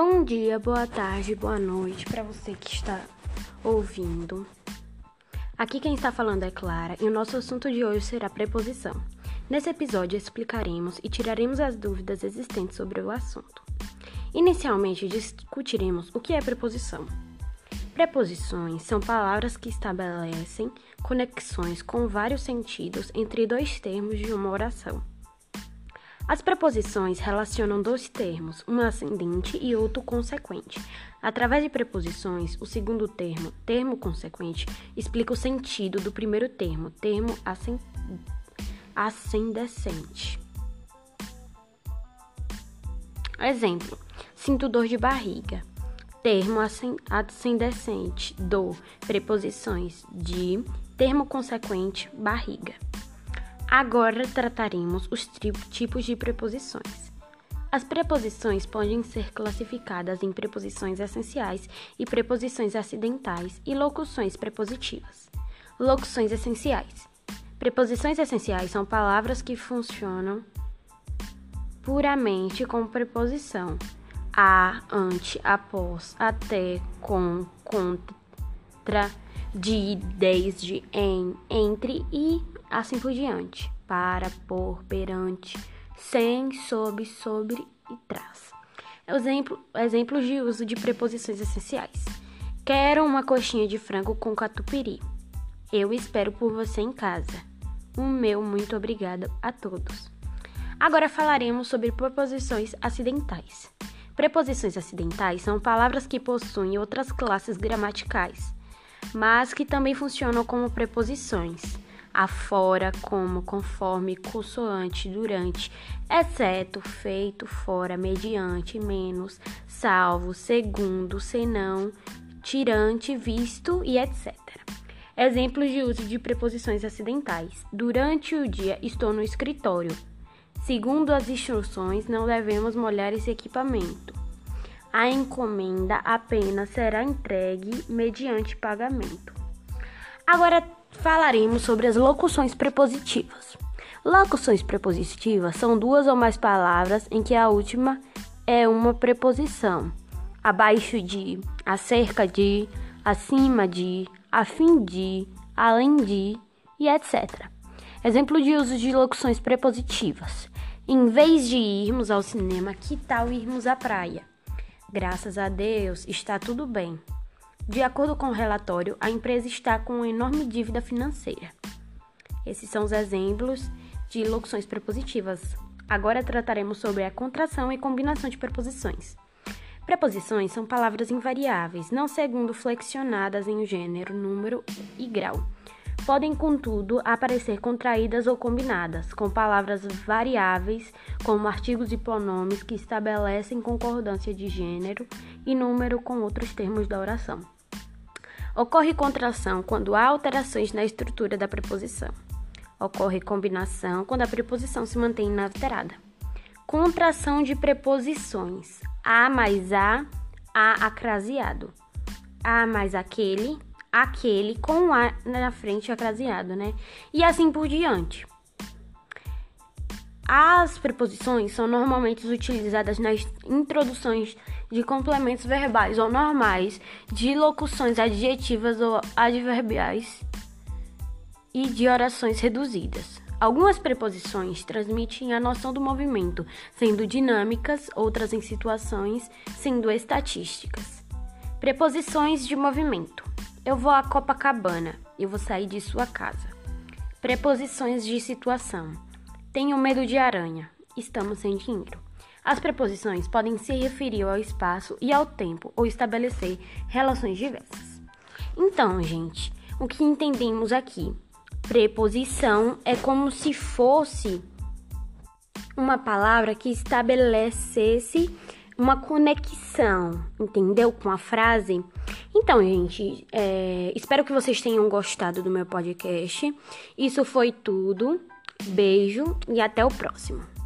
Bom dia, boa tarde, boa noite para você que está ouvindo. Aqui quem está falando é Clara e o nosso assunto de hoje será preposição. Nesse episódio explicaremos e tiraremos as dúvidas existentes sobre o assunto. Inicialmente discutiremos o que é preposição. Preposições são palavras que estabelecem conexões com vários sentidos entre dois termos de uma oração. As preposições relacionam dois termos, um ascendente e outro consequente. Através de preposições, o segundo termo, termo consequente, explica o sentido do primeiro termo, termo ascendente. Exemplo: sinto dor de barriga. Termo ascendente do preposições de termo consequente barriga. Agora trataremos os tipos de preposições. As preposições podem ser classificadas em preposições essenciais e preposições acidentais e locuções prepositivas. Locuções essenciais. Preposições essenciais são palavras que funcionam puramente com preposição a, ante, após, até, com, contra, de, desde, em, entre e assim por diante. Para, por, perante, sem, sob, sobre e traz. Exemplo, exemplos de uso de preposições essenciais. Quero uma coxinha de frango com catupiry. Eu espero por você em casa. O meu muito obrigado a todos. Agora falaremos sobre preposições acidentais. Preposições acidentais são palavras que possuem outras classes gramaticais, mas que também funcionam como preposições afora, como, conforme, consoante, durante, exceto, feito, fora, mediante, menos, salvo, segundo, senão, tirante, visto e etc. Exemplos de uso de preposições acidentais. Durante o dia estou no escritório. Segundo as instruções, não devemos molhar esse equipamento. A encomenda apenas será entregue mediante pagamento. Agora falaremos sobre as locuções prepositivas. Locuções prepositivas são duas ou mais palavras em que a última é uma preposição. Abaixo de, acerca de, acima de, a fim de, além de e etc. Exemplo de uso de locuções prepositivas. Em vez de irmos ao cinema, que tal irmos à praia? Graças a Deus, está tudo bem. De acordo com o relatório, a empresa está com uma enorme dívida financeira. Esses são os exemplos de locuções prepositivas. Agora trataremos sobre a contração e combinação de preposições. Preposições são palavras invariáveis, não segundo flexionadas em gênero, número e grau. Podem, contudo, aparecer contraídas ou combinadas, com palavras variáveis, como artigos e pronomes que estabelecem concordância de gênero e número com outros termos da oração. Ocorre contração quando há alterações na estrutura da preposição. Ocorre combinação quando a preposição se mantém inalterada. Contração de preposições. A mais a, a acraseado. A mais aquele, aquele com a na frente acraseado, né? E assim por diante. As preposições são normalmente utilizadas nas introduções de complementos verbais ou normais, de locuções adjetivas ou adverbiais e de orações reduzidas. Algumas preposições transmitem a noção do movimento, sendo dinâmicas, outras em situações, sendo estatísticas. Preposições de movimento. Eu vou a Copacabana, eu vou sair de sua casa. Preposições de situação. Tenho medo de aranha. Estamos sem dinheiro. As preposições podem se referir ao espaço e ao tempo ou estabelecer relações diversas. Então, gente, o que entendemos aqui? Preposição é como se fosse uma palavra que estabelecesse uma conexão, entendeu? Com a frase. Então, gente, é, espero que vocês tenham gostado do meu podcast. Isso foi tudo. Beijo e até o próximo.